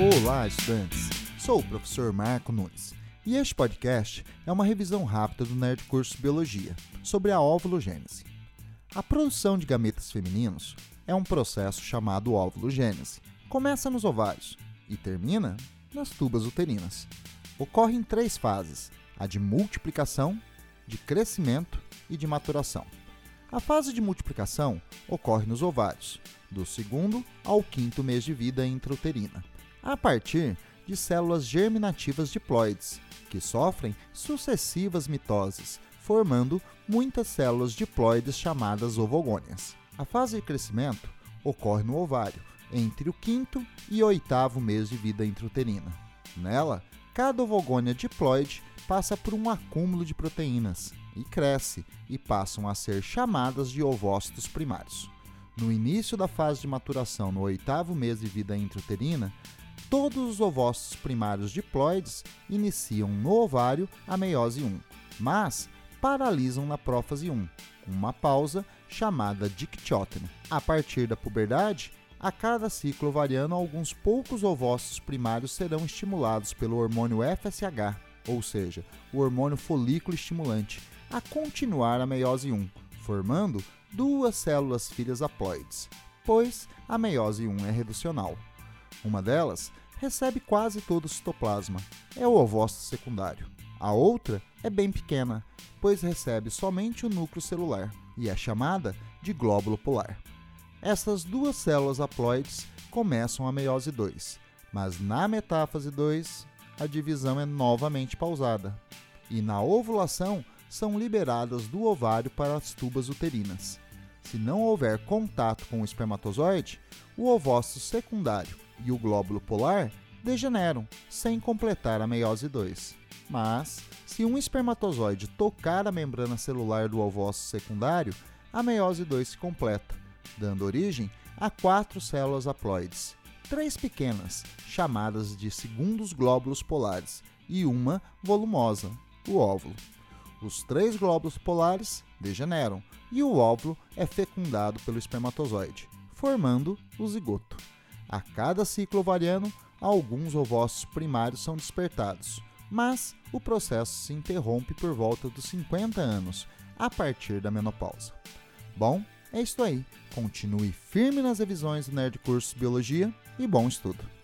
Olá, estudantes! Sou o professor Marco Nunes e este podcast é uma revisão rápida do Nerd Curso Biologia sobre a ovulogênese. A produção de gametas femininos é um processo chamado ovulogênese. Começa nos ovários e termina nas tubas uterinas. Ocorre em três fases: a de multiplicação, de crescimento e de maturação. A fase de multiplicação ocorre nos ovários, do segundo ao quinto mês de vida intrauterina a partir de células germinativas diploides, que sofrem sucessivas mitoses, formando muitas células diploides chamadas ovogônias. A fase de crescimento ocorre no ovário, entre o quinto e oitavo mês de vida intrauterina. Nela, cada ovogônia diploide passa por um acúmulo de proteínas e cresce e passam a ser chamadas de ovócitos primários. No início da fase de maturação, no oitavo mês de vida intrauterina, todos os ovócitos primários diploides iniciam no ovário a meiose 1, mas paralisam na prófase 1, com uma pausa chamada dictióteno. A partir da puberdade, a cada ciclo ovariano, alguns poucos ovócitos primários serão estimulados pelo hormônio FSH, ou seja, o hormônio folículo estimulante, a continuar a meiose 1, formando duas células filhas haploides, pois a meiose 1 é reducional. Uma delas recebe quase todo o citoplasma, é o ovócito secundário. A outra é bem pequena, pois recebe somente o núcleo celular e é chamada de glóbulo polar. Essas duas células haploides começam a meiose 2, mas na metáfase 2 a divisão é novamente pausada e na ovulação são liberadas do ovário para as tubas uterinas. Se não houver contato com o espermatozoide, o ovócito secundário e o glóbulo polar degeneram, sem completar a meiose 2. Mas, se um espermatozoide tocar a membrana celular do ovócito secundário, a meiose 2 se completa, dando origem a quatro células haploides, três pequenas, chamadas de segundos glóbulos polares, e uma volumosa, o óvulo. Os três glóbulos polares degeneram e o óvulo é fecundado pelo espermatozoide, formando o zigoto. A cada ciclo ovariano, alguns ovócitos primários são despertados, mas o processo se interrompe por volta dos 50 anos, a partir da menopausa. Bom, é isso aí. Continue firme nas revisões do Nerd Curso Biologia e bom estudo!